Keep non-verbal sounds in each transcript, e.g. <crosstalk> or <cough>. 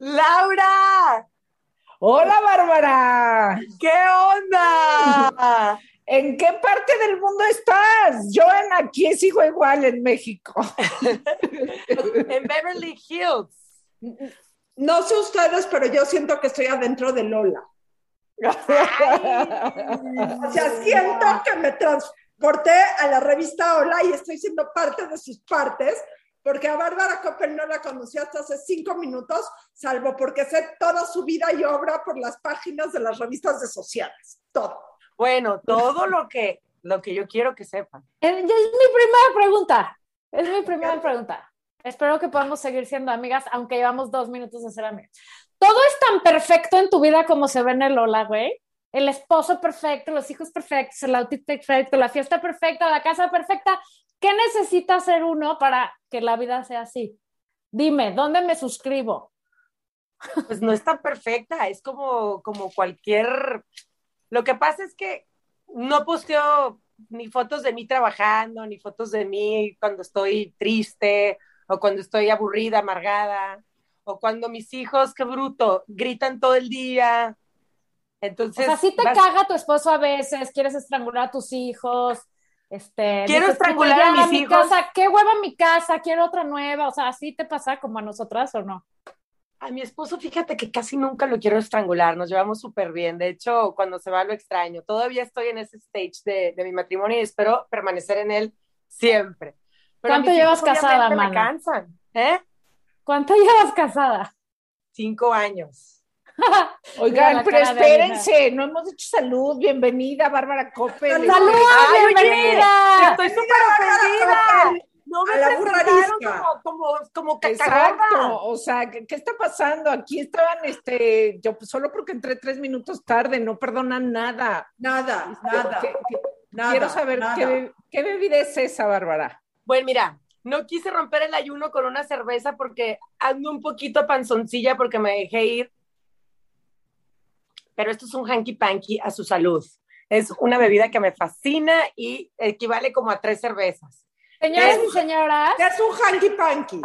Laura. Hola, Bárbara. ¿Qué onda? ¿En qué parte del mundo estás? Yo en aquí sigo igual en México. <laughs> en Beverly Hills. No sé ustedes, pero yo siento que estoy adentro de Lola. <laughs> o sea, siento que me transporté a la revista Hola y estoy siendo parte de sus partes, porque a Bárbara Coppel no la conocí hasta hace cinco minutos, salvo porque sé toda su vida y obra por las páginas de las revistas de sociales. Todo. Bueno, todo lo que, lo que yo quiero que sepan. Es, mi primera pregunta. Es mi primera pregunta. Espero que podamos seguir siendo amigas, aunque llevamos dos minutos de ser amigas. Todo es tan perfecto en tu vida como se ve en el Lola, güey. El esposo perfecto, los hijos perfectos, el outfit perfecto, la fiesta perfecta, la casa perfecta. ¿Qué necesita hacer uno para que la vida sea así? Dime, ¿dónde me suscribo? Pues no es tan perfecta, es como, como cualquier... Lo que pasa es que no posteo ni fotos de mí trabajando, ni fotos de mí cuando estoy triste, o cuando estoy aburrida, amargada, o cuando mis hijos, qué bruto, gritan todo el día. Entonces. O sea, sí te caga tu esposo a veces, quieres estrangular a tus hijos. Este, quiero estrangular a mis hijos. Casa, qué hueva mi casa, quiero otra nueva. O sea, ¿así te pasa como a nosotras o no? A mi esposo, fíjate que casi nunca lo quiero estrangular, nos llevamos súper bien. De hecho, cuando se va lo extraño. Todavía estoy en ese stage de, de mi matrimonio y espero permanecer en él siempre. ¿Cuánto llevas casada, Me cansan, ¿eh? ¿Cuánto <laughs> llevas casada? Cinco años. <laughs> Oigan, pero espérense, no hemos dicho salud, bienvenida, Bárbara Coppel. ¡Salud, bienvenida! estoy súper ofendida. No me presentaron como, como, como Exacto, o sea, ¿qué, está pasando? Aquí estaban, este, yo solo porque entré tres minutos tarde, no perdonan nada. Nada, nada. nada quiero saber Qué, qué bebida es esa, Bárbara. Bueno, mira, no quise romper el ayuno con una cerveza porque ando un poquito panzoncilla porque me dejé ir. Pero esto es un hanky panky a su salud. Es una bebida que me fascina y equivale como a tres cervezas. Señoras y señoras. ¿Qué es un hanky panky?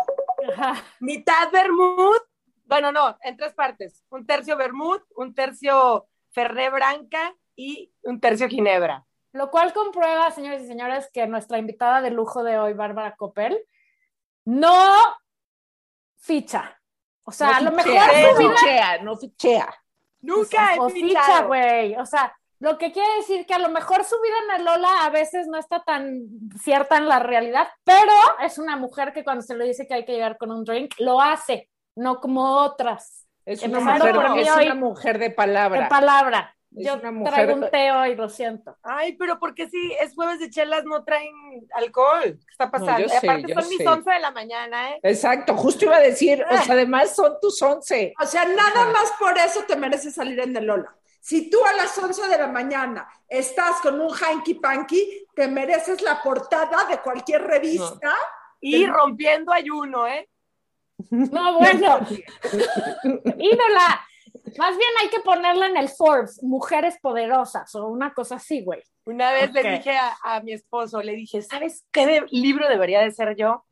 Mitad vermut, bueno, no, en tres partes. Un tercio vermut, un tercio ferré branca y un tercio ginebra. Lo cual comprueba, señores y señores, que nuestra invitada de lujo de hoy, Bárbara Coppel, no ficha. O sea, a lo mejor. No fichea, no fichea. Nunca o, ficha, güey. O sea, lo que quiere decir que a lo mejor su vida en el Lola a veces no está tan cierta en la realidad, pero es una mujer que cuando se le dice que hay que llegar con un drink, lo hace, no como otras. Es, una mujer, es una mujer de palabra. De palabra. Yo traigo un té hoy, lo siento. Ay, pero porque si es jueves de chelas no traen alcohol? ¿Qué está pasando? aparte son mis 11 de la mañana, ¿eh? Exacto, justo iba a decir, o sea, además son tus 11. O sea, nada más por eso te mereces salir en el Lola. Si tú a las 11 de la mañana estás con un hanky panky, te mereces la portada de cualquier revista. Y rompiendo ayuno, ¿eh? <laughs> No, bueno. <laughs> Ídola, más bien hay que ponerla en el Forbes, mujeres poderosas o una cosa así, güey. Una vez le dije a, mi esposo, le dije, ¿sabes qué libro debería de ser yo?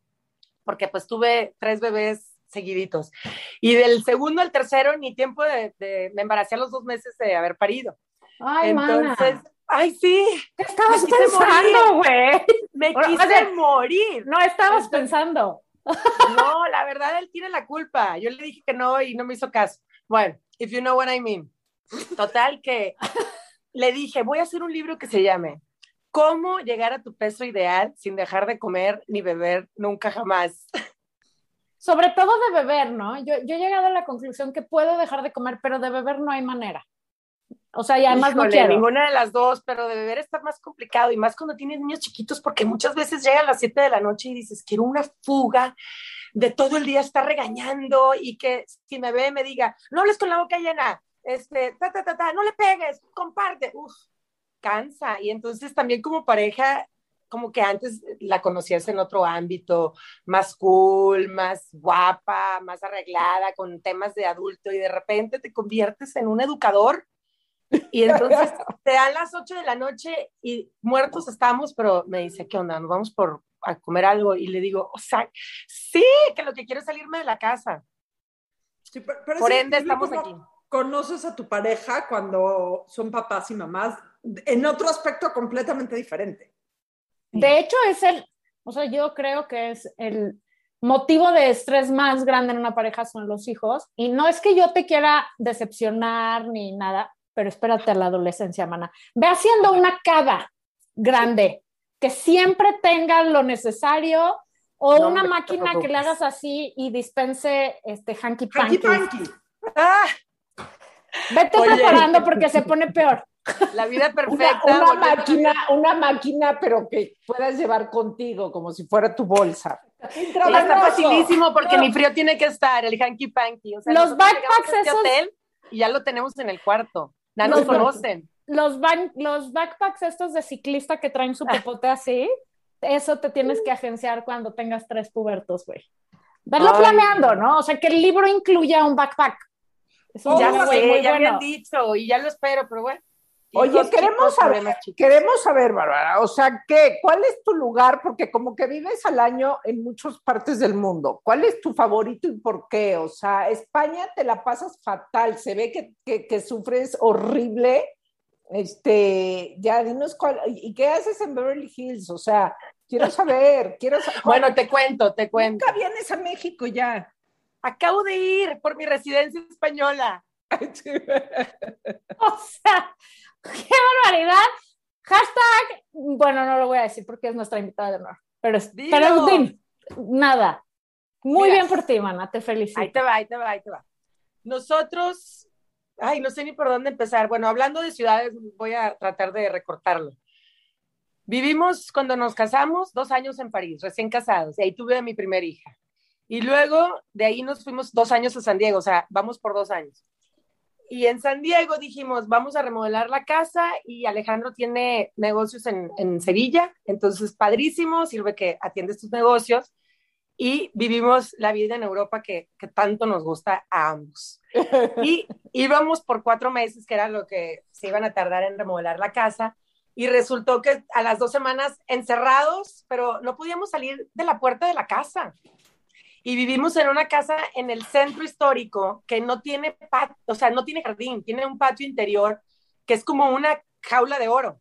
Porque pues tuve tres bebés seguiditos. Y del segundo al tercero, ni tiempo de, me embaracé a los dos meses de haber parido. Ay, Entonces, ay, sí. ¿Qué estabas pensando, güey? Me quise morir. No estabas pensando. No, la verdad, él tiene la culpa. Yo le dije que no y no me hizo caso. Bueno, if you know what I mean. Total que <laughs> le dije, voy a hacer un libro que se llame ¿Cómo llegar a tu peso ideal sin dejar de comer ni beber nunca jamás? Sobre todo de beber, ¿no? Yo, yo he llegado a la conclusión que puedo dejar de comer, pero de beber no hay manera. O sea, y además no quiero. ninguna de las dos, pero de beber está más complicado y más cuando tienes niños chiquitos porque muchas veces llegan a las 7 de la noche y dices, quiero una fuga de todo el día estar regañando y que si me ve me diga, no hables con la boca llena, este, ta, ta, ta, ta, no le pegues, comparte, uf, cansa. Y entonces también como pareja, como que antes la conocías en otro ámbito, más cool, más guapa, más arreglada, con temas de adulto y de repente te conviertes en un educador. Y entonces <laughs> te dan las 8 de la noche y muertos estamos, pero me dice, ¿qué onda? Nos vamos por, a comer algo y le digo, o sea, sí, que lo que quiero es salirme de la casa. Sí, pero- pero Por ende, estamos aquí. Conoces a tu pareja cuando son papás y mamás en otro aspecto completamente diferente. De hecho, es el, o sea, yo creo que es el motivo de estrés más grande en una pareja son los hijos. Y no es que yo te quiera decepcionar ni nada, pero espérate a la adolescencia, mana. Ve haciendo una cava grande, que siempre tenga lo necesario, o No, una no máquina que le hagas así y dispense este hanky Hanky panky. ¡Ah! Vete Oye. preparando porque se pone peor. La vida perfecta. una máquina, una máquina, pero que puedas llevar contigo, como si fuera tu bolsa. Y está facilísimo porque ni frío tiene que estar, el hanky panky. O sea, Los llegamos backpacks este esos- hotel y ya lo tenemos en el cuarto. Ya nos conocen. Los, los backpacks estos de ciclista que traen su popote así, eso te tienes que agenciar cuando tengas tres pubertos, güey. Verlo planeando, ¿no? O sea, que el libro incluya un backpack. Es un Oh, ya lo sé, ya me bueno. han dicho y ya lo espero, pero bueno. Oye, queremos saber, queremos saber, Bárbara, o sea, ¿qué, ¿cuál es tu lugar? Porque como que vives al año en muchas partes del mundo. ¿Cuál es tu favorito y por qué? O sea, España te la pasas fatal, se ve que, que, que sufres horrible. Este, ya dinos cuál, ¿y qué haces en Beverly Hills? O sea, quiero saber, <laughs> quiero saber. Bueno, te cuento, te cuento. nunca vienes a México ya. Acabo de ir por mi residencia española. <laughs> O sea, qué barbaridad. Hashtag, bueno, no lo voy a decir porque es nuestra invitada de honor, pero, Dilo. pero din, nada. Muy Mira. bien por ti, mana, te felicito. Ahí te va, ahí te va, ahí te va. Nosotros, ay, no sé ni por dónde empezar. Bueno, hablando de ciudades, voy a tratar de recortarlo. Vivimos cuando nos casamos dos años en París, recién casados, y ahí tuve a mi primera hija. Y luego de ahí nos fuimos dos años a San Diego, o sea, vamos por dos años. Y en San Diego dijimos, vamos a remodelar la casa y Alejandro tiene negocios en, en Sevilla, entonces padrísimo, sirve que atiende estos negocios y vivimos la vida en Europa que, que tanto nos gusta a ambos. <laughs> Y íbamos por cuatro meses, que era lo que se iban a tardar en remodelar la casa, y resultó que a las dos semanas encerrados, pero no podíamos salir de la puerta de la casa. Y vivimos en una casa en el centro histórico que no tiene patio, o sea, no tiene jardín, tiene un patio interior que es como una jaula de oro.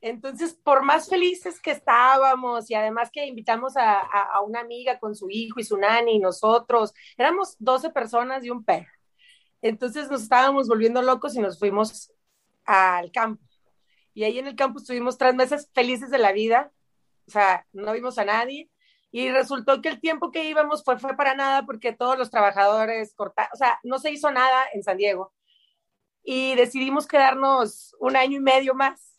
Entonces, por más felices que estábamos y además que invitamos a, a, una amiga con su hijo y su nani y nosotros, éramos 12 personas y un perro. Entonces nos estábamos volviendo locos y nos fuimos al campo. Y ahí en el campo estuvimos tres meses felices de la vida, o sea, no vimos a nadie. Y resultó que el tiempo que íbamos fue, fue para nada porque todos los trabajadores cortaron, o sea, no se hizo nada en San Diego. Y decidimos quedarnos un año y medio más.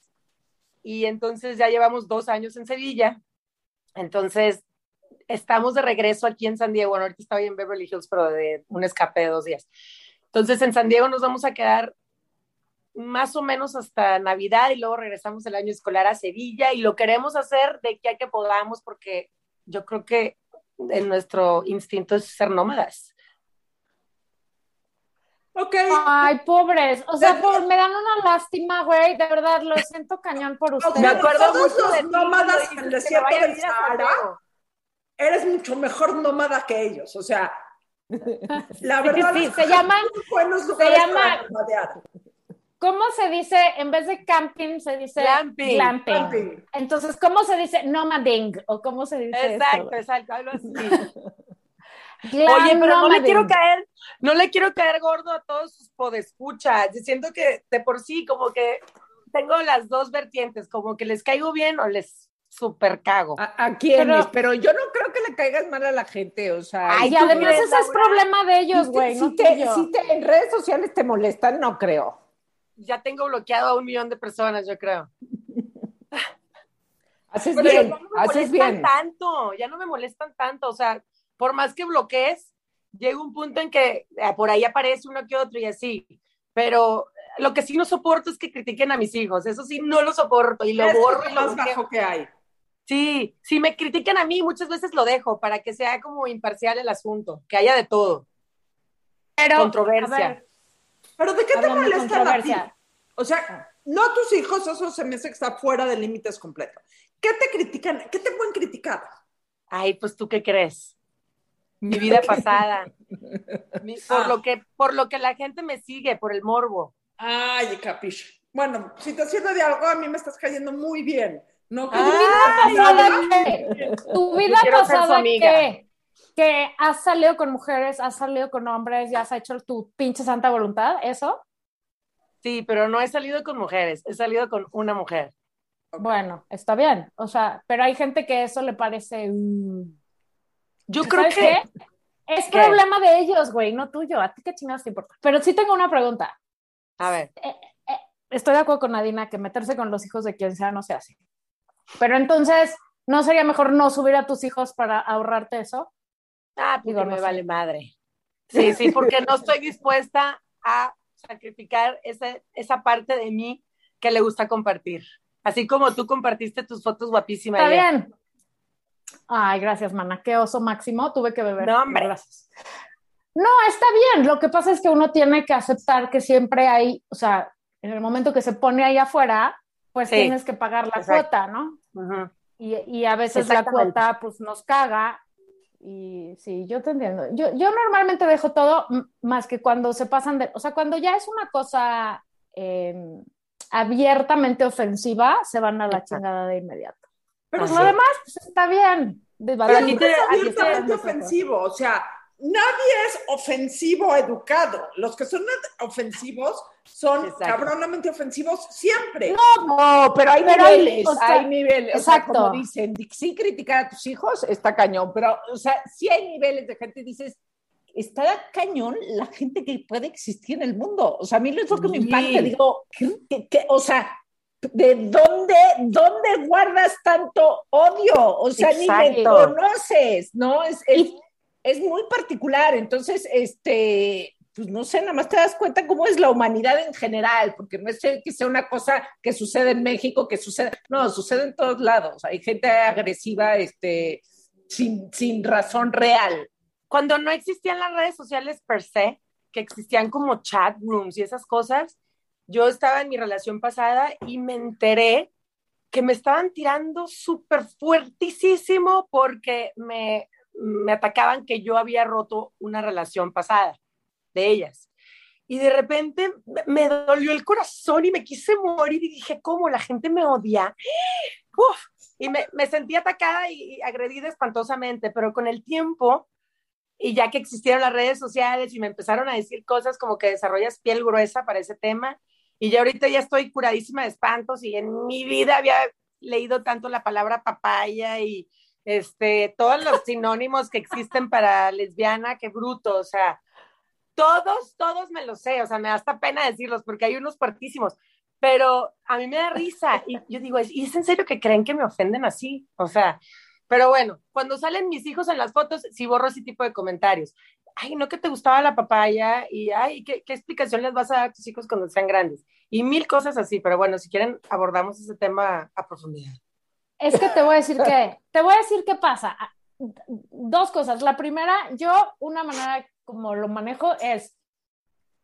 Y entonces ya llevamos dos años en Sevilla. Entonces estamos de regreso aquí en San Diego. Bueno, ahorita estoy en Beverly Hills, pero de un escape de dos días. Entonces en San Diego nos vamos a quedar más o menos hasta Navidad y luego regresamos el año escolar a Sevilla y lo queremos hacer de aquí a que podamos porque yo creo que en nuestro instinto es ser nómadas. Ok. Ay, pobres. O sea, por- me dan una lástima, güey. De verdad, lo siento cañón por ustedes. Me acuerdo Todos los de nómadas en el que desierto del Sahara. Eres mucho mejor nómada que ellos. O sea, <laughs> la verdad. Sí, es se que buenos lugares llama- para nomadear. ¿Cómo se dice? En vez de camping, se dice Glamping. Entonces, ¿cómo se dice nomading? ¿O cómo se dice Exacto, esto? exacto, algo así. Glam <laughs> Oye, pero no le quiero caer, no le quiero caer gordo a todos sus podescuchas. Yo Siento que de por sí como que tengo las dos vertientes, como que les caigo bien o les super cago. ¿A, a quiénes? Pero- Pero, yo no creo que le caigas mal a la gente, o sea. Ay, y además ese es problema de ellos, si te- güey, si no te, tuyo. si te- en redes sociales te molestan, no creo. Ya tengo bloqueado a un millón de personas, yo creo. <laughs> Haces Pero bien, ya no me haces molestan bien. tanto, ya no me molestan tanto, o sea, por más que bloquees, llega un punto en que eh, por ahí aparece uno que otro y así, pero lo que sí no soporto es que critiquen a mis hijos, eso sí no lo soporto y lo Es borro y lo más bajo que hay. Sí, si me critican a mí, muchas veces lo dejo para que sea como imparcial el asunto, que haya de todo. Pero, controversia. ver, Pero ¿de qué te molestan a ti? controversia. O sea, no a tus hijos, eso se me hace que está fuera de límites completo. ¿Qué te critican? ¿Qué te pueden criticar? Ay, pues tú qué crees? Mi vida pasada, Mi- <laughs> por, Ah. lo que, por lo que la gente me sigue, por el morbo. Ay, capicho. Bueno, si te sirve de algo, a mí me estás cayendo muy bien. No, que Ay, yo- ¿Pasada ay, qué? ¿Tu vida pasada qué? ¿Que has salido con mujeres, has salido con hombres, ya has hecho tu pinche santa voluntad? ¿Eso? Sí, pero no he salido con mujeres, he salido con una mujer. Bueno, está bien. O sea, pero hay gente que eso le parece... mm, Yo creo ¿Sabes que qué? Es ¿Qué? problema de ellos, güey, no tuyo. ¿A ti qué chingados te importa? Pero sí tengo una pregunta. A ver, Estoy de acuerdo con Nadina que meterse con los hijos de quien sea no se hace. Pero entonces, ¿no sería mejor no subir a tus hijos para ahorrarte eso? ah, porque Digo, no me sé. vale madre. Sí, sí, porque no estoy <laughs> dispuesta a sacrificar esa, esa parte de mí que le gusta compartir. Así como tú compartiste tus fotos guapísimas. Está bien. Ay, gracias, mana. Qué oso máximo. Tuve que beber. No, hombre. Gracias. No, está bien. Lo que pasa es que uno tiene que aceptar que siempre hay, o sea, en el momento que se pone ahí afuera, pues Sí. tienes que pagar la Exacto. cuota, ¿no? Y, y a veces la cuota pues nos caga. Y sí, yo te entiendo. Yo, yo normalmente dejo todo más que cuando se pasan de, o sea, cuando ya es una cosa eh, abiertamente ofensiva, se van a la Exacto. chingada de inmediato. Pero Pues Así lo demás pues, está bien. Pero aquí te- abiertamente ofensivo, o sea, nadie es ofensivo educado. Los que son ofensivos son Exacto. cabronamente ofensivos siempre. No, pero hay Pero hay- niveles, o sea, hay niveles. O sea, exacto. como dicen, di- sí criticar a tus hijos está cañón, pero, o sea, sí hay niveles de gente, dices, está cañón la gente que puede existir en el mundo. O sea, a mí es lo que me impacta, digo, ¿qué- qué- qué? o sea, ¿de dónde, dónde guardas tanto odio? O sea, ni me Exacto. conoces, ¿no? Es, es, es muy particular. Entonces, este, pues no sé, nada más te das cuenta cómo es la humanidad en general, porque no es que sea una cosa que sucede en México, que sucede, no, sucede en todos lados. Hay gente agresiva, este, sin, sin razón real. Cuando no existían las redes sociales per se, que existían como chat rooms y esas cosas, yo estaba en mi relación pasada y me enteré que me estaban tirando súper fuertísimo porque me, me atacaban que yo había roto una relación pasada de ellas. Y de repente me dolió el corazón y me quise morir y dije, ¿cómo la gente me odia? Y me, me sentí atacada y, y agredida espantosamente, pero con el tiempo y ya que existieron las redes sociales y me empezaron a decir cosas como que desarrollas piel gruesa para ese tema y ya ahorita ya estoy curadísima de espantos y en mi vida había leído tanto la palabra papaya y este todos los sinónimos que existen para lesbiana, qué bruto, o sea, todos, todos me los sé, o sea, me da hasta pena decirlos porque hay unos fuertísimos, pero a mí me da risa y yo digo, ¿y es en serio que creen que me ofenden así? O sea, pero bueno, cuando salen mis hijos en las fotos, sí borro ese tipo de comentarios. Ay, no que te gustaba la papaya y ay, ¿qué, qué explicación les vas a dar a tus hijos cuando sean grandes? Y mil cosas así, pero bueno, si quieren abordamos ese tema a profundidad. Es que te voy a decir que, te voy a decir qué pasa. Dos cosas. La primera, yo, una manera como lo manejo es,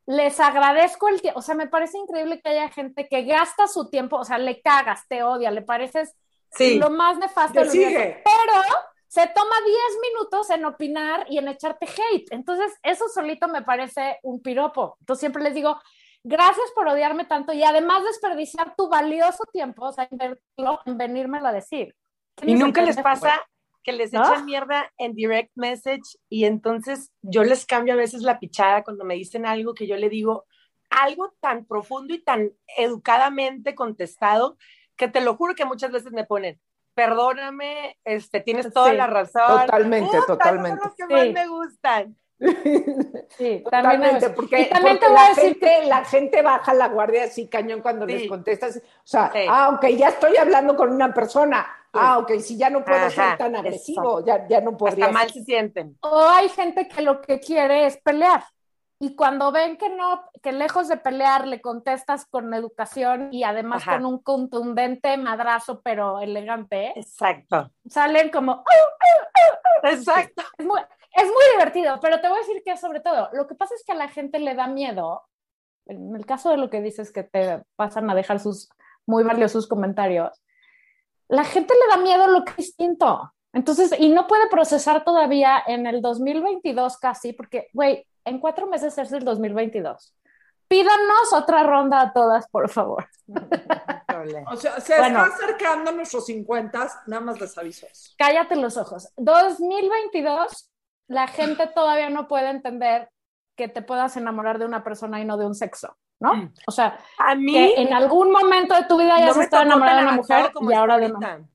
les agradezco el tiempo, o sea, me parece increíble que haya gente que gasta su tiempo, o sea, le cagas, te odia, le pareces Sí, lo más nefasto del universo, pero se toma 10 minutos en opinar y en echarte hate. Entonces, eso solito me parece un piropo. Entonces, siempre les digo, gracias por odiarme tanto y además desperdiciar tu valioso tiempo, o sea, invertirlo en venírmelo a decir. y nunca les pasa que les ¿No? echan mierda en direct message y entonces yo les cambio a veces la pichada cuando me dicen algo que yo le digo algo tan profundo y tan educadamente contestado que te lo juro que muchas veces me ponen, perdóname, este, tienes toda Sí, la razón. totalmente, Puta, totalmente. Son los que más Sí. me gustan. Sí, <laughs> también Totalmente, es- porque, y también porque te voy a la, decir gente, la gente baja la guardia así cañón cuando Sí. les contestas. O sea, Sí. ah, ok, ya estoy hablando con una persona. Ah, ok, si ya no puedo Ajá, ser tan agresivo, ya, ya no podría Hasta mal se sienten. O hay gente que lo que quiere es pelear. Y cuando ven que no, que lejos de pelear le contestas con educación y además Ajá. con un contundente madrazo, pero elegante, Exacto. salen como, Exacto. es muy, es muy divertido, pero te voy a decir que sobre todo, lo que pasa es que a la gente le da miedo, en el caso de lo que dices que te pasan a dejar sus muy valiosos comentarios, la gente le da miedo lo que es distinto. Entonces, y no puede procesar todavía en el 2022 casi, porque, güey, en cuatro meses es el 2022. Pídanos otra ronda a todas, por favor. O sea, se Bueno. está acercando nuestros 50, nada más les aviso. Cállate los ojos. 2022, la gente todavía no puede entender que te puedas enamorar de una persona y no de un sexo, ¿no? O sea, A mí que en algún momento de tu vida ya no tocó enamorada de una mujer como y ahora de una ahorita.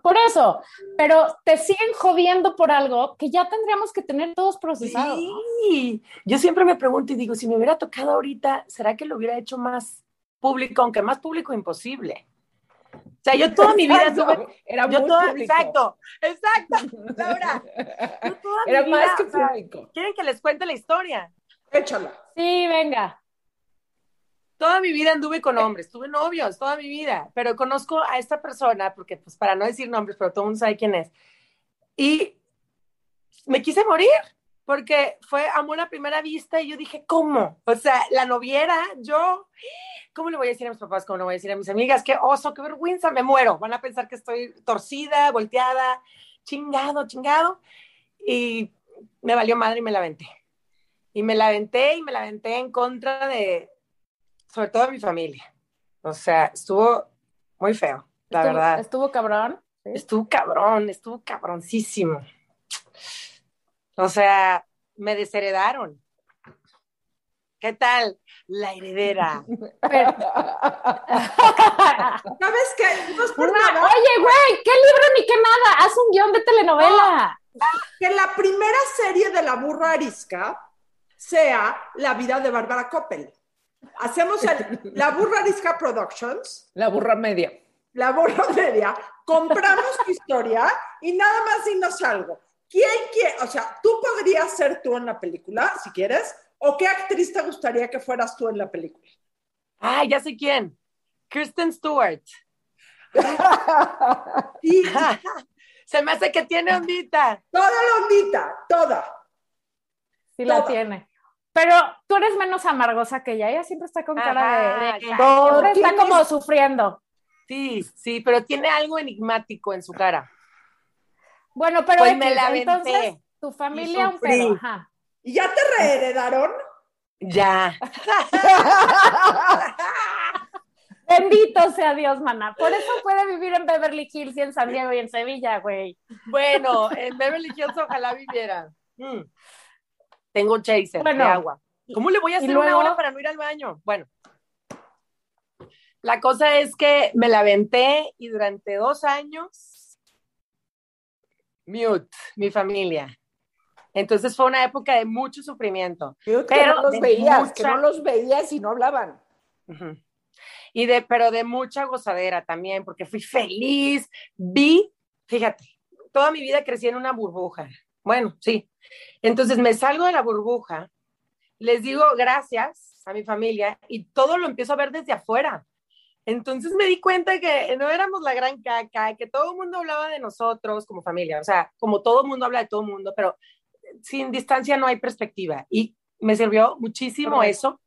Por eso, pero te siguen jodiendo por algo que ya tendríamos que tener todos procesados. ¿no? Sí, yo siempre me pregunto y digo, si me hubiera tocado ahorita, ¿será que lo hubiera hecho más público? Aunque más público imposible. Sea, yo toda mi vida tuve... Era Yo muy toda, público. exacto, exacto, <laughs> Laura. Yo toda mi Era vida, más que o sea, público. ¿Quieren que les cuente la historia? Échala. Sí, venga. Toda mi vida anduve con hombres, tuve novios, toda mi vida, pero conozco a esta persona, porque pues para no decir nombres, pero todo el mundo sabe quién es. Y me quise morir, porque fue amor a primera vista y yo dije, ¿cómo? O sea, la noviera, yo, ¿cómo le voy a decir a mis papás? ¿Cómo le voy a decir a mis amigas? Qué oso, qué vergüenza, me muero. Van a pensar que estoy torcida, volteada, chingado, chingado. Y me valió madre y me la aventé. Y me la aventé y me la aventé en contra de, sobre todo de mi familia. O sea, estuvo muy feo, la Estuvo- verdad. Estuvo cabrón. Estuvo cabrón, estuvo cabroncísimo. O sea, me desheredaron. ¿Qué tal? La heredera. Pero- <laughs> ¿Sabes qué? No es por Una- nada, Oye, güey, ¿qué libro ni qué nada? Haz un guion de telenovela. que la primera serie de la burra arisca sea la vida de Bárbara Coppel. Hacemos el, la burra arisca Productions, La burra media. la burra media, compramos tu historia y nada más dinos algo. ¿Quién quiere? O sea, tú podrías ser tú en la película, si quieres, o qué actriz te gustaría que fueras tú en la película. Ah, ya sé quién. Kristen Stewart. <laughs> <laughs> Se me hace que tiene ondita. toda la ondita, toda. Sí la tiene. Pero tú eres menos amargosa que ella. Ella siempre está con cara de- de, siempre está como sufriendo. Sí, sí, pero tiene algo enigmático en su cara. Bueno, pero Pues me la entonces tu familia un pedo. Ajá. ¿Y ya te reheredaron? Ya. <laughs> Bendito sea Dios, maná. Por eso puede vivir en Beverly Hills y en San Diego y en Sevilla, güey. Bueno, en Beverly Hills ojalá viviera. Mm. Tengo un chaser Bueno, de agua. ¿Cómo le voy a hacer luego- una hora para no ir al baño? Bueno, la cosa es que me la aventé y durante dos años, mute, mi familia. Entonces fue una época de mucho sufrimiento. Pero Pero no los veías, que mucha- no los veías y no hablaban. Ujú. Y de, pero de mucha gozadera también, porque fui feliz, vi, fíjate, toda mi vida crecí en una burbuja. Bueno, sí. Entonces me salgo de la burbuja, les digo gracias a mi familia y todo lo empiezo a ver desde afuera. Entonces me di cuenta que no éramos la gran caca, que todo el mundo hablaba de nosotros como familia, o sea, como todo el mundo habla de todo el mundo, pero sin distancia no hay perspectiva. Y me sirvió muchísimo eso.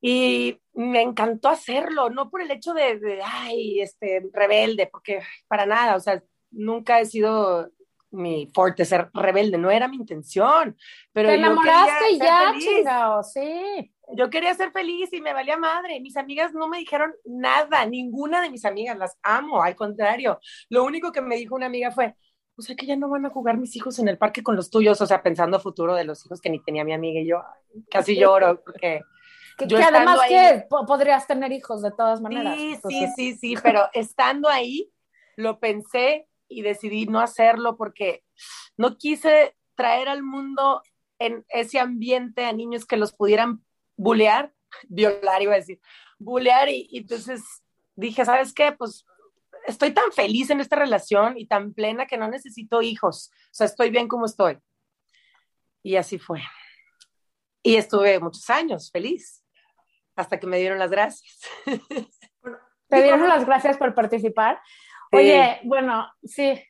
Y me encantó hacerlo, no por el hecho de, de, ay, este, rebelde, porque para nada, o sea, nunca he sido mi fuerte ser rebelde, no era mi intención. Pero Te enamoraste quería y ser ya, feliz. chingado, sí. Yo quería ser feliz y me valía madre. Mis amigas no me dijeron nada, ninguna de mis amigas, las amo, al contrario. Lo único que me dijo una amiga fue, o sea que ya no van a jugar mis hijos en el parque con los tuyos, o sea, pensando a futuro de los hijos que ni tenía mi amiga y yo casi lloro porque Que, Yo que además ahí- que po- podrías tener hijos de todas maneras. Sí, sí, sí, sí, <laughs> pero estando ahí, lo pensé y decidí no hacerlo porque no quise traer al mundo en ese ambiente a niños que los pudieran bulear, violar iba a decir, bulear y, y entonces dije, ¿sabes qué? Pues estoy tan feliz en esta relación y tan plena que no necesito hijos, o sea, estoy bien como estoy. Y así fue. Y estuve muchos años feliz, hasta que me dieron las gracias. <laughs> Te dieron las gracias por participar. Sí. Oye, bueno, sí,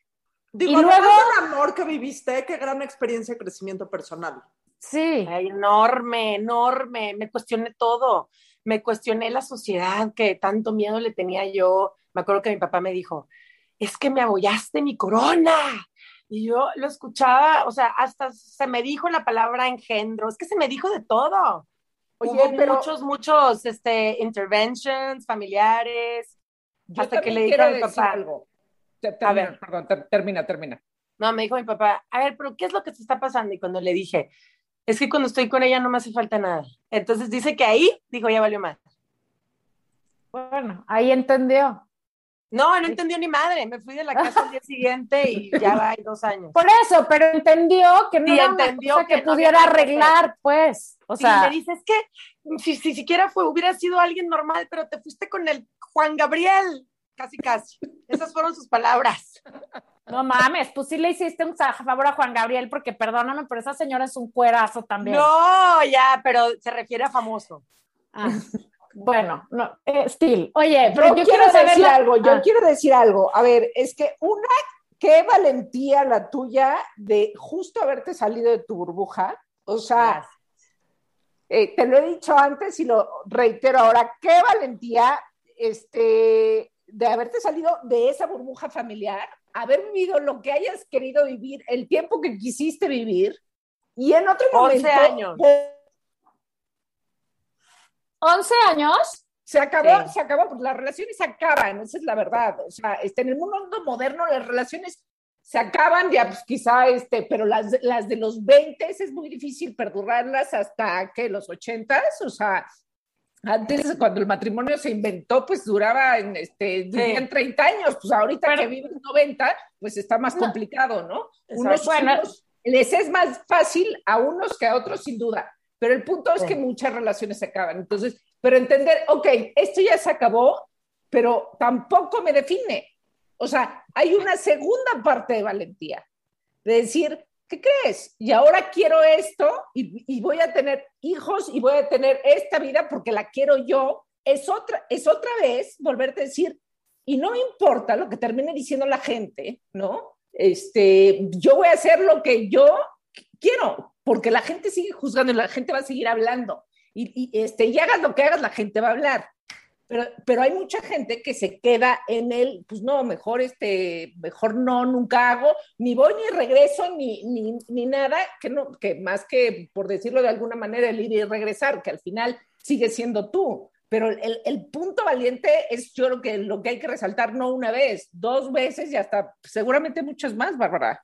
Digo, Y luego- del amor que viviste, qué gran experiencia de crecimiento personal. sí. Ay, enorme, enorme. Me cuestioné todo. Me cuestioné la sociedad que tanto miedo le tenía yo. Me acuerdo que mi papá me dijo, es que me abollaste mi corona. Y yo lo escuchaba, o sea, hasta se me dijo la palabra engendro, es que se me dijo de todo. Oye, Hubo pero muchos, muchos, este, interventions familiares, yo hasta que le dije quiero a mi decir papá. algo. Te- A termina, ver. perdón, ter- termina, termina. No, me dijo mi papá, a ver, pero ¿qué es lo que te está pasando? Y cuando le dije, es que cuando estoy con ella no me hace falta nada. Entonces dice que ahí, dijo, ya valió más. Bueno, ahí entendió. No, no entendió ni madre. Me fui de la casa al día <laughs> siguiente y ya va, hay dos años. Por eso, pero entendió que no Sí, era una entendió cosa que, pudiera arreglar, pues. O sea, me dice, es que si, si siquiera fue, hubiera sido alguien normal, pero te fuiste con el Juan Gabriel. Casi, casi. Esas fueron sus palabras. <laughs> no mames, pues sí le hiciste un favor a Juan Gabriel, porque perdóname, pero esa señora es un cuerazo también. No, ya, pero se refiere a famoso. Ah, bueno, no, eh, Steel. Oye, pero Yo, yo, quiero, decir la- algo, yo Ah, quiero decir algo. A ver, es que una, qué valentía la tuya de justo haberte salido de tu burbuja. O sea, eh, te lo he dicho antes y lo reitero ahora, qué valentía este, de haberte salido de esa burbuja familiar, haber vivido lo que hayas querido vivir, el tiempo que quisiste vivir, y en otro 11 momento años. ¿11 años? se acabó, Sí. se acabó, pues las relaciones se acaban, esa es la verdad. O sea, este, en el mundo moderno las relaciones se acaban ya, pues quizá, este, pero las, de- las de los 20 es muy difícil perdurarlas hasta que los 80, o sea, antes cuando el matrimonio se inventó, pues duraba, en, este, vivían 30 años, pues ahorita que viven 90, pues está más No. complicado, ¿no? Unos, Bueno. unos- les es más fácil a unos que a otros, sin duda. Pero el punto es Sí. que muchas relaciones se acaban. Entonces, pero entender, ok, esto ya se acabó, pero tampoco me define. O sea, hay una segunda parte de valentía, de decir, ¿qué crees? Y ahora quiero esto y, voy a tener hijos y voy a tener esta vida porque la quiero yo. Es otra, es otra vez volverte a decir, y no importa lo que termine diciendo la gente, ¿no? Este, yo voy a hacer lo que yo quiero, porque la gente sigue juzgando y la gente va a seguir hablando. Y, y, este, y hagas lo que hagas, la gente va a hablar. Pero, pero hay mucha gente que se queda en el, pues no, mejor, este, mejor no, nunca hago, ni voy ni regreso, ni, ni, ni nada, que, no, que más que, por decirlo de alguna manera, el ir y regresar, que al final sigue siendo tú. Pero el, el punto valiente es yo creo que lo que hay que resaltar no una vez, dos veces y hasta seguramente muchas más, Bárbara.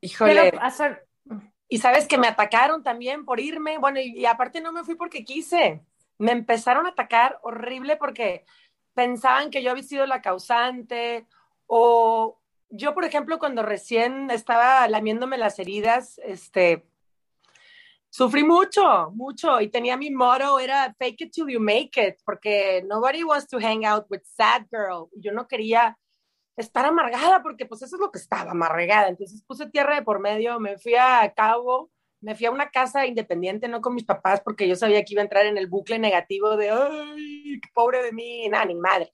Híjole. Pero hacer, Y sabes que me atacaron también por irme. Bueno, y, y aparte no me fui porque quise. Me empezaron a atacar horrible porque pensaban que yo había sido la causante. O yo, por ejemplo, cuando recién estaba lamiéndome las heridas, este, sufrí mucho, mucho. Y tenía mi motto, era fake it till you make it, porque nobody wants to hang out with sad girl. Yo no quería estar amargada porque pues eso es lo que estaba, amargada. Entonces puse tierra de por medio, me fui a Cabo, me fui a una casa independiente, no con mis papás, porque yo sabía que iba a entrar en el bucle negativo de, ay, qué pobre de mí, nada, ni madre.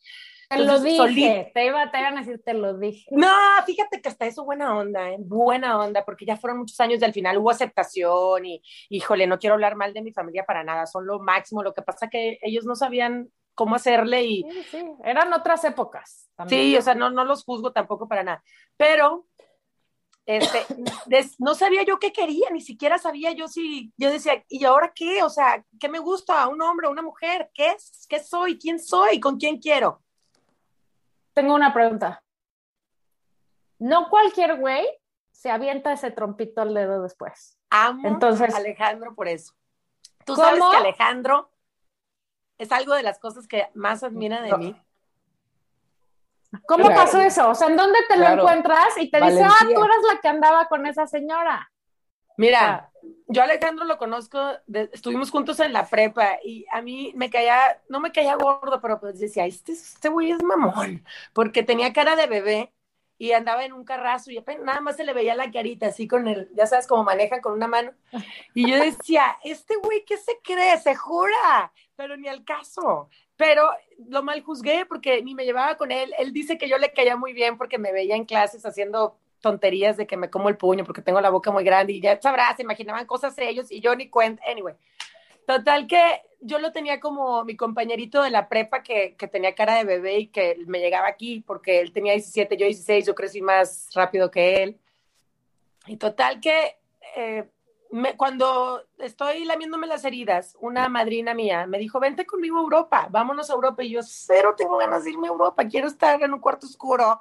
te lo dije, solita. te, iba, te iban a decir, te lo dije. No, fíjate que hasta eso buena onda, ¿eh? buena onda, porque ya fueron muchos años y al final hubo aceptación y, híjole, no quiero hablar mal de mi familia para nada, son lo máximo, lo que pasa que ellos no sabían cómo hacerle y, Sí, sí, eran otras épocas. también. Sí, o sea, no, no los juzgo tampoco para nada. Pero, este, des- no sabía yo qué quería, ni siquiera sabía yo si, yo decía, ¿y ahora qué? O sea, ¿qué me gusta? ¿Un hombre, una mujer? ¿Qué es? ¿Qué soy? ¿Quién soy? ¿Con quién quiero? Tengo una pregunta. No cualquier güey se avienta ese trompito al dedo después. Amo Entonces- a Alejandro por eso. Tú ¿Cómo? sabes que Alejandro es algo de las cosas que más admira de No. mí. ¿Cómo Claro. pasó eso? O sea, ¿en dónde te Claro. lo encuentras y te dice, ah, tú eras la que andaba con esa señora? Mira, yo a Alejandro lo conozco, de- estuvimos juntos en la prepa y a mí me caía, no me caía gordo, pero pues decía, este, este güey es mamón, porque tenía cara de bebé y andaba en un carrazo y apenas- nada más se le veía la carita así con el, ya sabes, como manejan con una mano. Y yo decía, este güey, ¿qué se cree? Se jura, pero ni al caso. Pero lo mal juzgué porque ni me llevaba con él. Él dice que yo le caía muy bien porque me veía en clases haciendo tonterías de que me como el puño porque tengo la boca muy grande y ya sabrás, se imaginaban cosas ellos y yo ni cuenta. Anyway, total que yo lo tenía como mi compañerito de la prepa que, que, tenía cara de bebé y que me llegaba aquí porque él tenía 17, yo 16, yo crecí más rápido que él. Y total que eh, me, cuando estoy lamiéndome las heridas, una madrina mía me dijo, vente conmigo a Europa, vámonos a Europa. Y yo, cero tengo ganas de irme a Europa, quiero estar en un cuarto oscuro,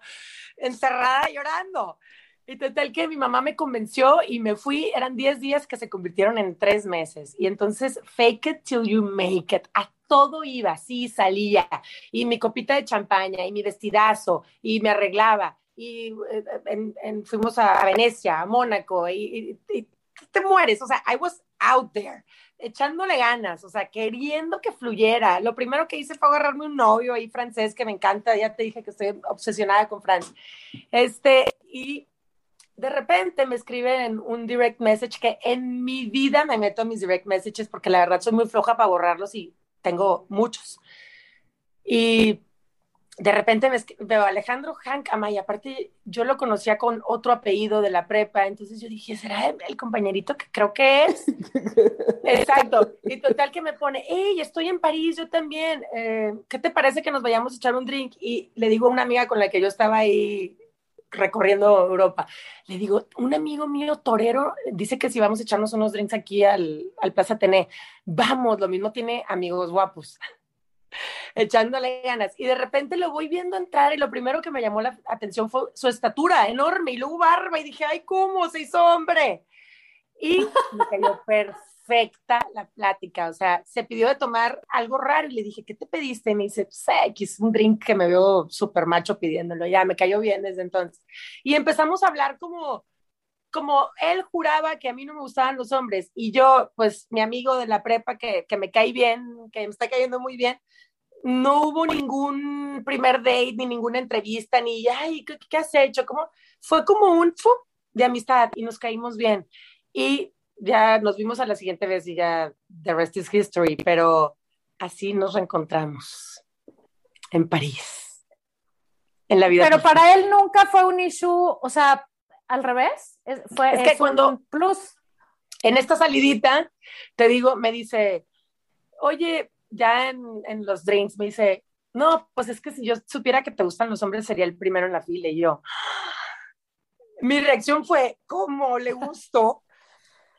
encerrada llorando. Y total que mi mamá me convenció y me fui, eran 10 días que se convirtieron en 3 meses. Y entonces, fake it till you make it. A todo iba, sí, salía. Y mi copita de champaña, y mi vestidazo, y me arreglaba. Y eh, en, en, fuimos a, Venecia, a Mónaco, y, y, y te mueres. O sea, I was out there echándole ganas, o sea, queriendo que fluyera. Lo primero que hice fue agarrarme un novio ahí francés que me encanta, ya te dije que estoy obsesionada con Francia. Este, y de repente me escriben un direct message que en mi vida me meto a mis direct messages porque la verdad soy muy floja para borrarlos y tengo muchos. Y de repente me veo Alejandro Hank y aparte yo lo conocía con otro apellido de la prepa, entonces yo dije, ¿será el compañerito que creo que es? <laughs> Exacto. Y total que me pone, hey, estoy en París, yo también, eh, ¿qué te parece que nos vayamos a echar un drink? Y le digo a una amiga con la que yo estaba ahí recorriendo Europa. Le digo, un amigo mío torero dice que si vamos a echarnos unos drinks aquí al, al Plaza Tené, vamos, lo mismo tiene amigos guapos, <laughs> echándole ganas. Y de repente lo voy viendo entrar y lo primero que me llamó la atención fue su estatura enorme y luego barba y dije, ay, ¿cómo se hizo hombre? Y me cayó <laughs> perfecta la plática, o sea, se pidió de tomar algo raro y le dije, ¿qué te pediste? Y me dice, pues, es un drink que me veo súper macho pidiéndolo, ya me cayó bien desde entonces. Y empezamos a hablar como, como él juraba que a mí no me gustaban los hombres y yo, pues mi amigo de la prepa que, que me cae bien, que me está cayendo muy bien, no hubo ningún primer date, ni ninguna entrevista, ni, ay, ¿qué, qué has hecho? Como, fue como un fu de amistad y nos caímos bien. Y ya nos vimos a la siguiente vez y ya the rest is history, pero así nos reencontramos en París. En la vida. Pero para él nunca fue un issue, o sea, al revés, es, fue es que cuando plus. En esta salidita, te digo, me dice, oye, ya en, en los drinks, me dice, no, pues es que si yo supiera que te gustan los hombres, sería el primero en la fila. Y yo, mi reacción fue, ¿cómo le gustó?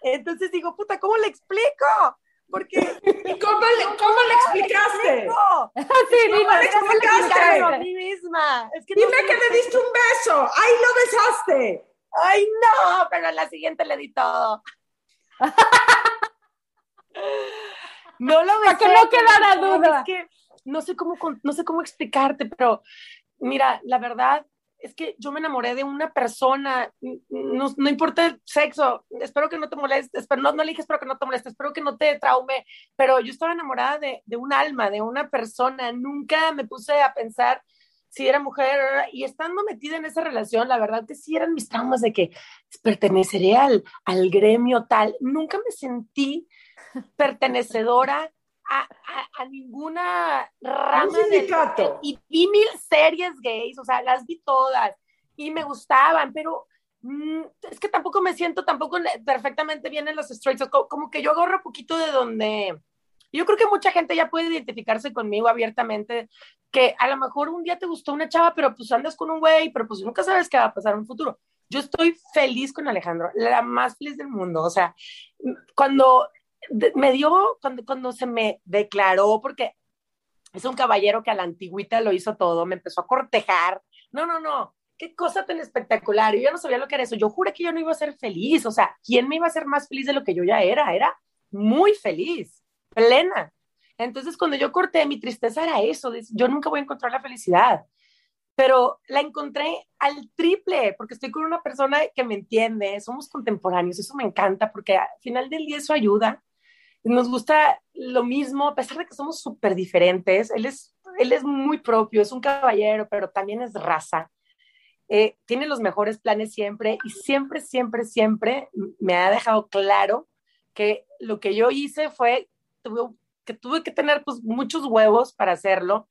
Entonces digo, puta, ¿cómo le explico? Porque. ¿Y cómo le, cómo le explicaste? Sí, ¿Cómo le <laughs> explicaste? A mí misma. Es que Dime no que le diste un beso. ¡Ay, lo besaste! ¡Ay, no! Pero en la siguiente le di todo. no lo besé. Para que no quedara duda. Es que no sé cómo, no sé cómo explicarte, pero mira, la verdad, es que yo me enamoré de una persona, no, no, importa el sexo, espero que no te molestes, pero no, no le dije espero que no te molestes, espero que no te traume, pero yo estaba enamorada de, de un alma, de una persona, nunca me puse a pensar si era mujer y estando metida en esa relación, la verdad que sí eran mis traumas de que perteneceré al, al gremio tal, nunca me sentí pertenecedora a, a, a, ninguna rama del y vi mil series gays, o sea, las vi todas y me gustaban, pero mmm, es que tampoco me siento tampoco perfectamente bien en los straights, como, como que yo agarro poquito de donde yo creo que mucha gente ya puede identificarse conmigo abiertamente, que a lo mejor un día te gustó una chava, pero pues andas con un güey, pero pues nunca sabes qué va a pasar en un futuro. Yo estoy feliz con Alejandro, la más feliz del mundo. O sea, cuando me dio cuando, cuando se me declaró, porque es un caballero que a la antigüita lo hizo todo, me empezó a cortejar. No, no, no, qué cosa tan espectacular. Yo ya no sabía lo que era eso. Yo juré que yo no iba a ser feliz. O sea, ¿quién me iba a ser más feliz de lo que yo ya era? Era muy feliz, plena. Entonces, cuando yo corté, mi tristeza era eso. Yo nunca voy a encontrar la felicidad. Pero la encontré al triple, porque estoy con una persona que me entiende, somos contemporáneos, eso me encanta, porque al final del día eso ayuda nos gusta lo mismo, a pesar de que somos súper diferentes. Él es, él es muy propio, es un caballero, pero también es raza. Eh, tiene los mejores planes siempre y siempre, siempre, siempre me ha dejado claro que lo que yo hice fue tuve, que tuve que tener pues, muchos huevos para hacerlo.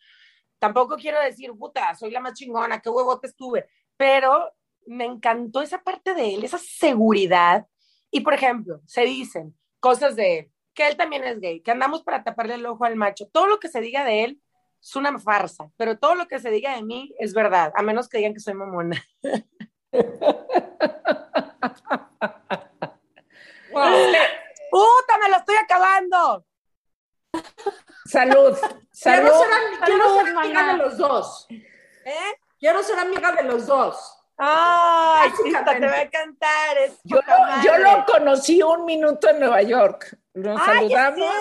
Tampoco quiero decir, puta, soy la más chingona, qué huevotes tuve, pero me encantó esa parte de él, esa seguridad. Y por ejemplo, se dicen cosas de que él también es gay, que andamos para taparle el ojo al macho. Todo lo que se diga de él es una farsa, pero todo lo que se diga de mí es verdad, a menos que digan que soy mamona. <laughs> ¡Puta, me lo estoy acabando! Salud. Salud. Quiero ser, quiero amiga de los dos. ¿Eh? Quiero ser amiga de los dos. Ay, te va a encantar. Yo, lo- yo madre. lo conocí un minuto en Nueva York. Nos Ay, saludamos.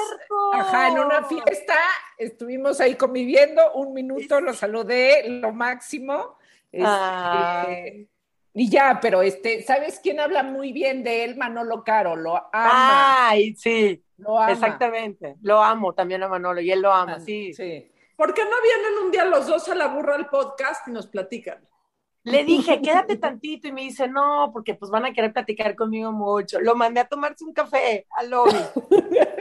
Ajá, en una fiesta, estuvimos ahí conviviendo, un minuto lo saludé, lo máximo. este, y ya, pero este, ¿sabes quién habla muy bien de él? Manolo Caro, lo ama, Ay, sí, lo ama. exactamente. Lo amo también a Manolo y él lo ama, sí. Sí. ¿Por qué no vienen un día los dos a la burra al podcast y nos platican? Le dije, quédate tantito y me dice, no, porque pues van a querer platicar conmigo mucho. Lo mandé a tomarse un café al lobby. <laughs>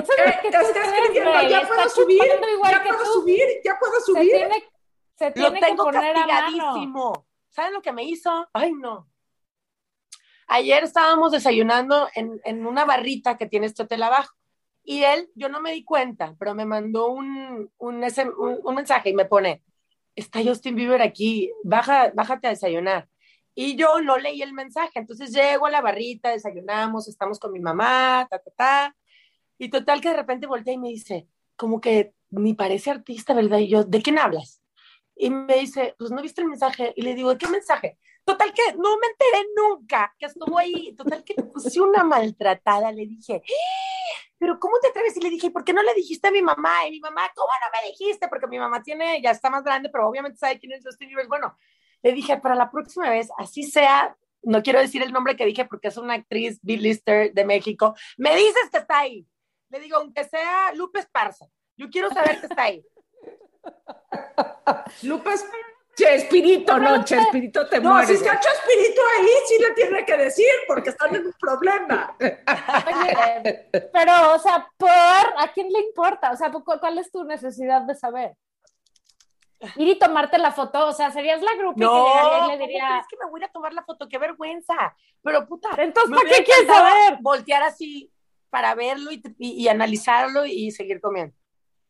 Eh, es que te tú está crees, escribiendo, güey, ya puedo subir, ya que puedo subir, ya puedo Se subir. tiene, se Lo tiene que tengo poner a mano. castigadísimo. ¿Saben lo que me hizo? Ay, no. Ayer estábamos desayunando en, en una barrita que tiene este hotel abajo. Y él, yo no me di cuenta, pero me mandó un, un, un- un mensaje y me pone, está Justin Bieber aquí, baja, bájate a desayunar. Y yo no leí el mensaje, entonces llego a la barrita, desayunamos, estamos con mi mamá, ta, ta, ta. Y total que de repente voltea y me dice, como que ni parece artista, ¿verdad? Y yo, ¿de quién hablas? Y me dice, pues no viste el mensaje. Y le digo, ¿qué mensaje? Total que no me enteré nunca que estuvo ahí. Total que le puse una maltratada. Le dije, "¡Eh! pero ¿cómo te atreves? Y le dije, ¿por qué no le dijiste a mi mamá? Y mi mamá, ¿cómo no me dijiste? Porque mi mamá tiene, ya está más grande, pero obviamente sabe quién es Justin Bieber. Bueno, le dije, para la próxima vez, así sea, no quiero decir el nombre que dije porque es una actriz B-lister de México, me dices que está ahí. Le digo, aunque sea Lupe Esparza, yo quiero saber que está ahí. <laughs> Lupes, Chespirito, no, Chespirito te no, si mueres. está Chespirito ahí, sí le tiene que decir, porque están en un problema. <laughs> Oye, pero, o sea, por, ¿a quién le importa? O sea, ¿cu- ¿cuál es tu necesidad de saber? Ir y tomarte la foto, o sea, serías la grupo No, que llegaría y ¿cómo le diría, crees que me voy a tomar la foto? ¡Qué vergüenza! Pero puta, entonces, ¿para qué quieres saber? Voltear así para verlo y, y- y analizarlo y seguir comiendo.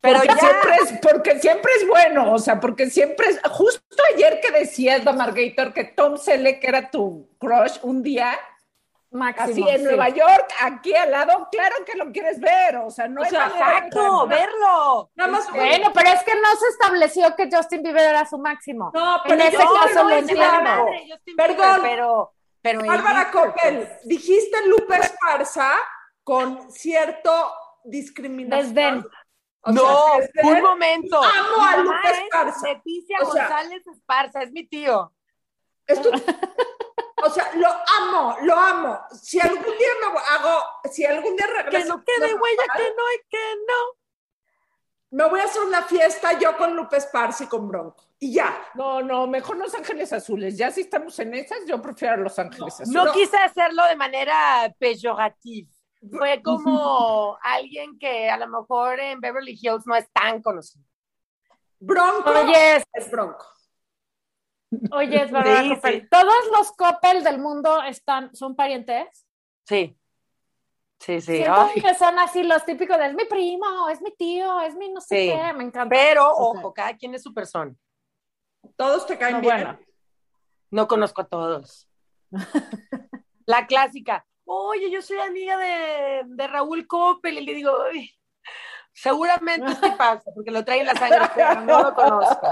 Pero porque, ya, siempre es, porque siempre es bueno, o sea, porque siempre es. Justo ayer que decías, Margator, que Tom Selleck era tu crush un día, Máximo. así en sí. Nueva York, aquí al lado, claro que lo quieres ver, o sea, no O hay sea, exacto, verlo. Nada más, Bueno, pero es que no se estableció que Justin Bieber era su máximo. no, pero en ese yo- caso no, lo es entiendo. Perdón. pero, pero Bárbara Coppel, dijiste Lupe Esparza con cierto discriminación. Desdén. O no, sea, un momento. Amo Mi a mamá Lupe es Esparza. Leticia O sea- González Esparza, es mi tío. <laughs> O sea, lo amo, lo amo. Si algún día me hago, si algún día Que regreso, no quede a huella, que no y que no. me voy a hacer una fiesta yo con Lupe Esparza y con Bronco. Y ya. No, no, mejor Los Ángeles Azules. Ya si estamos en esas, yo prefiero a Los Ángeles Azules. No No. quise hacerlo de manera peyorativa. Fue como alguien que a lo mejor en Beverly Hills no es tan conocido. Bronco Oye, es Bronco. oye, es verdad, Sí, sí. Todos los Coppel del mundo están, son parientes. Sí. Sí, sí. Siento ay. que son así los típicos de es mi primo, es mi tío, es mi no sé Sí. qué, me encanta. Pero, ojo, cada quien es su persona. Todos te caen no, bien. bueno. No conozco a todos. <laughs> La clásica. Oye, yo soy amiga de, de Raúl Coppel y le digo, "Uy, seguramente sí <laughs> pasa, porque lo trae en la sangre, pero no lo conozco.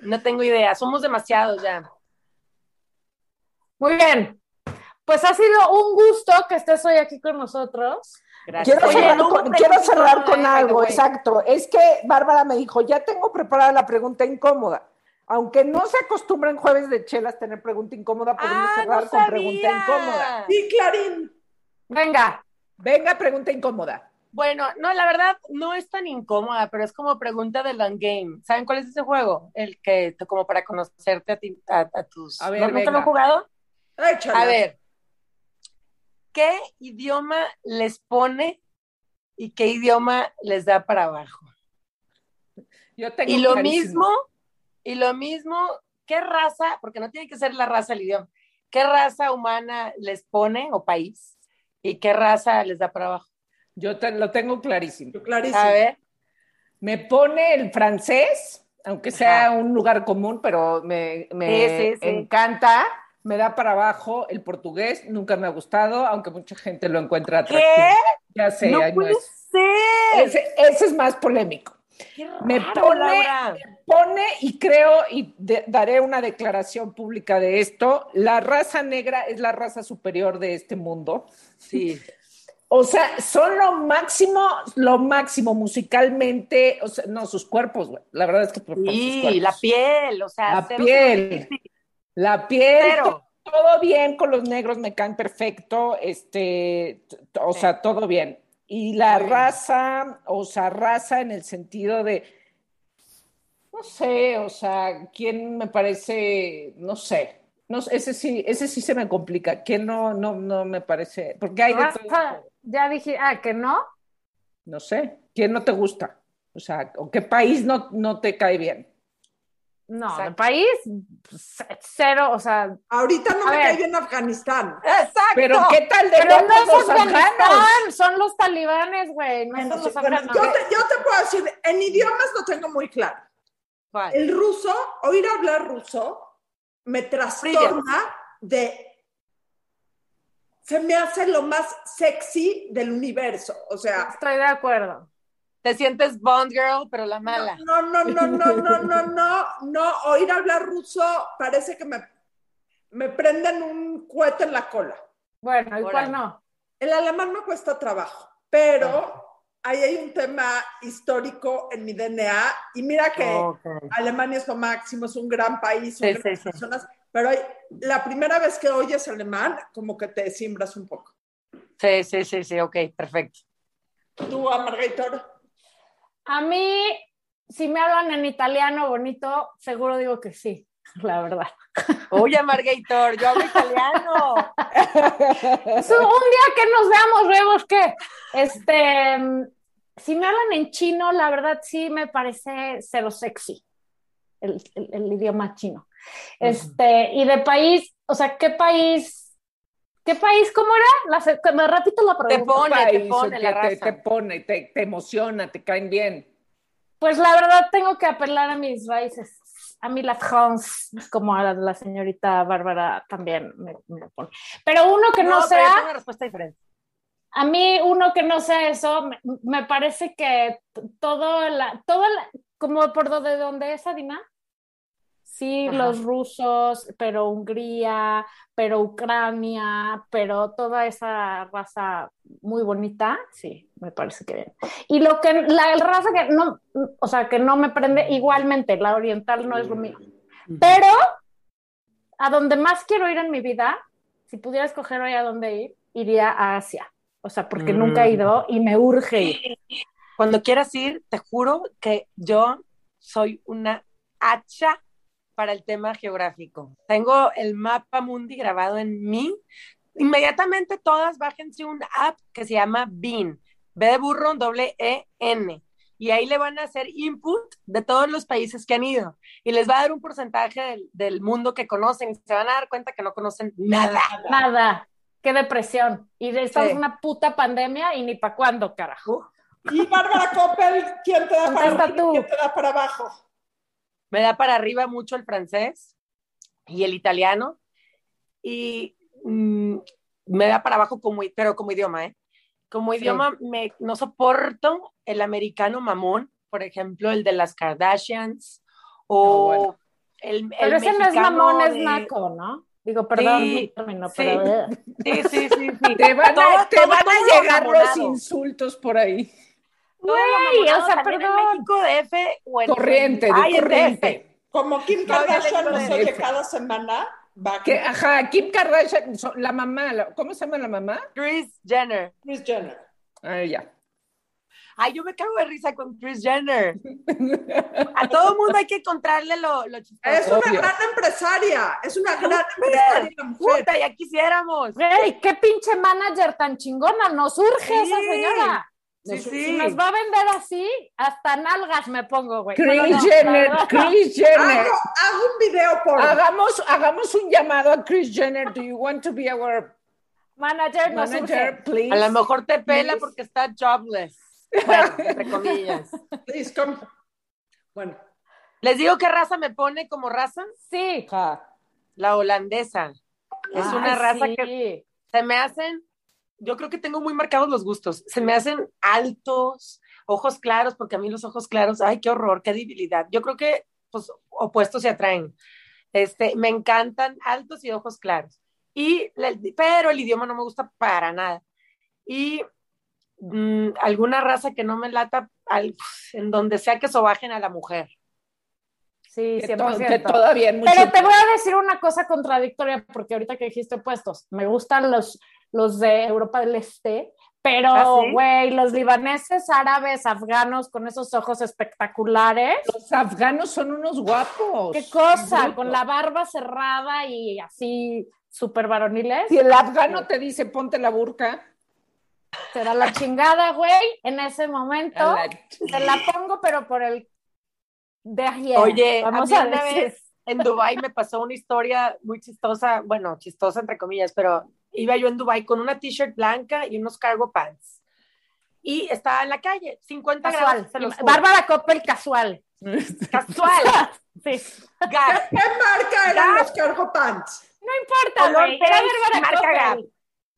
No tengo idea, somos demasiados ya. Muy bien. Pues ha sido un gusto que estés hoy aquí con nosotros. Gracias. Quiero cerrar, con, quiero cerrar con eh, algo, exacto. Es que Bárbara me dijo, ya tengo preparada la pregunta incómoda. Aunque no se acostumbra en jueves de chelas tener pregunta incómoda, podemos Ah, cerrar no con pregunta incómoda. Sí, Clarín. Venga, Venga, pregunta incómoda. Bueno, no, la verdad no es tan incómoda, pero es como pregunta de long game. ¿Saben cuál es ese juego? El que, como para conocerte a ti, a, a tus... A ver, ¿No, ¿Nunca lo han jugado? A ver, ¿qué idioma les pone y qué idioma les da para abajo? Yo tengo Y lo clarísimo. mismo, y lo mismo, ¿qué raza, porque no tiene que ser la raza el idioma, qué raza humana les pone o país y qué raza les da para abajo? Yo te- lo tengo clarísimo. Clarísimo. A ver. Me pone el francés, aunque sea Ajá. un lugar común, pero me, me Sí, sí, sí. encanta. Me da para abajo el portugués, nunca me ha gustado, aunque mucha gente lo encuentra ¿Qué? atractivo. Ya sé, no ay, no puede es- ser. ese, ese es más polémico. Me pone-. Pone, y creo, y de- daré una declaración pública de esto, la raza negra es la raza superior de este mundo. Sí. O sea, son lo máximo, lo máximo musicalmente, o sea, no, sus cuerpos, güey. La verdad es que por, Sí, la piel, o sea, La cero piel. La piel, Cero. todo bien con los negros, me caen perfecto, este, o Sí. sea, todo bien. Y la raza, o sea, raza en el sentido de, no sé, o sea, quién me parece, no sé, no sé, ese sí, ese sí se me complica, quién no, no, no me parece, porque hay de ya dije, ah, que no. No sé, ¿quién no te gusta? O sea, ¿o qué país no, no te cae bien? No, Exacto. el país, c- cero, o sea, Ahorita no me ver. cae bien Afganistán. Exacto. Pero ¿qué tal de pero no es? Afganistán, son los talibanes, güey, no Bueno, son sí, los bueno, afganos. yo, te, yo te puedo decir, en idiomas lo tengo muy claro. ¿Cuál? El ruso, oír hablar ruso, me trastorna de... Se me hace lo más sexy del universo. O sea, Estoy de acuerdo te sientes Bond Girl, pero la mala. No, no, no, no, no, no, no, no, oír hablar ruso parece que me, me prenden un cohete en la cola. Bueno, ¿y cuál no? El alemán me cuesta trabajo, pero ah. ahí hay un tema histórico en mi DNA y mira que. Alemania es lo máximo, es un gran país, son sí, sí, personas, pero la primera vez que oyes alemán, como que te simbras un poco. Sí, sí, sí, sí, ok, perfecto. ¿Tú, Amargator? A mí, si me hablan en italiano bonito, seguro digo que sí, <laughs> la verdad. Oye, Margator, yo hablo italiano. <laughs> Un día que nos veamos, vemos que, este, si me hablan en chino, la verdad sí me parece cero sexy, el, el- el idioma chino. Este, y de país, o sea, ¿qué país? ¿Qué país? ¿Cómo era? La, me repito la Te pregunta. pone, te país, pone o la que te, raza. te pone, te, te emociona, te caen bien. Pues la verdad tengo que apelar a mis raíces, a mí la France, como a la, la señorita Bárbara también me, me pone. Pero uno que no, pero sea, es una respuesta diferente. a mí uno que no sea eso, me, me parece que todo la, todo la- como por do- de donde es Adina, sí, Ajá. los rusos, pero Hungría, pero Ucrania, pero toda esa raza muy bonita, sí, me parece que bien. Y lo que, la raza que no, o sea, que no me prende, igualmente, la oriental no es lo mío. Pero a donde más quiero ir en mi vida, si pudiera escoger hoy a dónde ir, iría a Asia. O sea, porque Mm. nunca he ido y me urge ir. Cuando quieras ir, te juro que yo soy una hacha para el tema geográfico. Tengo el mapa mundi grabado en mí. Inmediatamente todas bájense un app que se llama Bean. B de burro, doble E, N. Y ahí le van a hacer input de todos los países que han ido. Y les va a dar un porcentaje del, del mundo que conocen. Y se van a dar cuenta que no conocen nada. Nada. Qué depresión. Y estamos Sí. en una puta pandemia y ni para cuándo, carajo. y Bárbara Coppel, ¿quién te da para quién te da para abajo? Me da para arriba mucho el francés y el italiano y mm, me da para abajo como, pero como idioma, ¿eh? Como Sí. idioma me, no soporto el americano mamón, por ejemplo, el de las Kardashians o No, bueno. el, el Pero ese no es mamón, es de- naco, ¿no? Digo, perdón Sí, mi término, sí. pero... eh, Sí, sí, sí, sí. Te van a, Todo- te todo- van a llegar los insultos por ahí. Güey, o sea, perdón. En México DF o en Corriente, de Ay, corriente. Como Kim Kardashian nos oye cada semana, va Que, ajá, Kim Kardashian, la mamá, la- ¿cómo se llama la mamá? Kris Jenner. Kris Jenner. Ah, ya. Ay, yo me cago de risa con Kris Jenner. A todo mundo hay que encontrarle lo, lo chistoso. Es una Obvio. gran empresaria, es una gran empresaria la mujer. Puta, ya quisiéramos. Güey, qué pinche manager tan chingona, nos urge Sí. esa señora. Sí, Nos- sí. Si nos va a vender así, hasta nalgas me pongo, güey. Kris No, no, no, Jenner, no. Kris <laughs> Jenner. Hago, hago un video por Hagamos, hagamos un llamado a Kris Jenner. Do you want to be our Manager, Manager, please. A lo mejor te pela Please. porque está jobless. Bueno, entre comillas. <laughs> Please come. Bueno, Les digo qué raza me pone como raza. Sí. La holandesa. Es Ay, una raza sí. que se me hacen, yo creo que tengo muy marcados los gustos. Se me hacen altos, ojos claros, porque a mí los ojos claros, ay, qué horror, qué debilidad. Yo creo que, pues, opuestos se atraen. Este, me encantan altos y ojos claros. Y, pero el idioma no me gusta para nada. Y mm, alguna raza que no me lata, al- en donde sea que sobajen a la mujer. Sí, Que, to- 100%. que todavía en mucho Pero te voy a decir una cosa contradictoria, porque ahorita que dijiste opuestos, me gustan los, los de Europa del Este, pero, ¿Ah, sí? güey, los libaneses, árabes, afganos, con esos ojos espectaculares. Los afganos son unos guapos. ¿Qué cosa? Con la barba cerrada y así súper varoniles. Si el afgano te dice ponte la burka, da la chingada, güey, en ese momento. la- Te la pongo, pero por el de ayer. Oye, vamos a a, mí una vez en Dubai me pasó una historia muy chistosa, bueno, chistosa entre comillas, pero iba yo en Dubai con una t-shirt blanca y unos cargo pants. Y estaba en la calle, 50 Casual. grados. Se los. Bárbara Coppel casual. <laughs> Casual. <laughs> Sí. Gap. ¿qué marca eran los cargo pants? No importa, güey. Era Bárbara Gap. Coppel.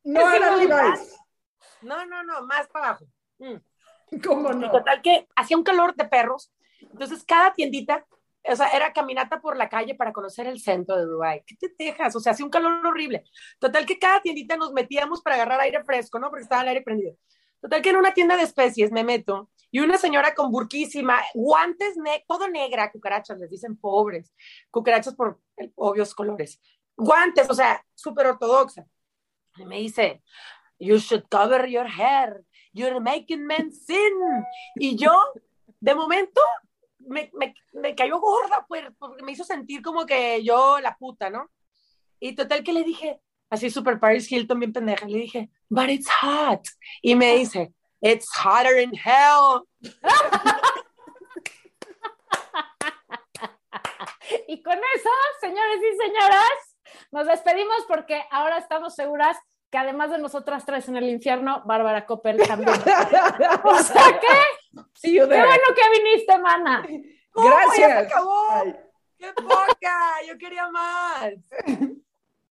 No era no, Levi's. No, no, no, más para abajo. Mm. ¿Cómo Y no? total que hacía un calor de perros. Entonces, cada tiendita, o sea, era caminata por la calle para conocer el centro de Dubái. ¿Qué te dejas? O sea, hacía un calor horrible. Total que cada tiendita nos metíamos para agarrar aire fresco, ¿no? Porque estaba el aire prendido. Total que en una tienda de especies me meto y una señora con burquísima, guantes, ne todo negra, cucarachas, les dicen pobres, cucarachas por obvios colores. Guantes, o sea, súper ortodoxa. Y me dice, you should cover your hair, you're making men sin. Y yo, de momento, me, me, me cayó gorda, pues, porque me hizo sentir como que yo la puta, ¿no? Y total que le dije, así super Paris Hilton, bien pendeja, le dije, but it's hot. Y me dice, it's hotter in hell. <laughs> Y con eso, señores y señoras, nos despedimos porque ahora estamos seguras que además de nosotras tres en el infierno, Bárbara Coppel también. O sea, you Qué bueno que viniste, mana. Se Gracias. acabó. Ay. ¡Qué poca! Yo quería más. <laughs>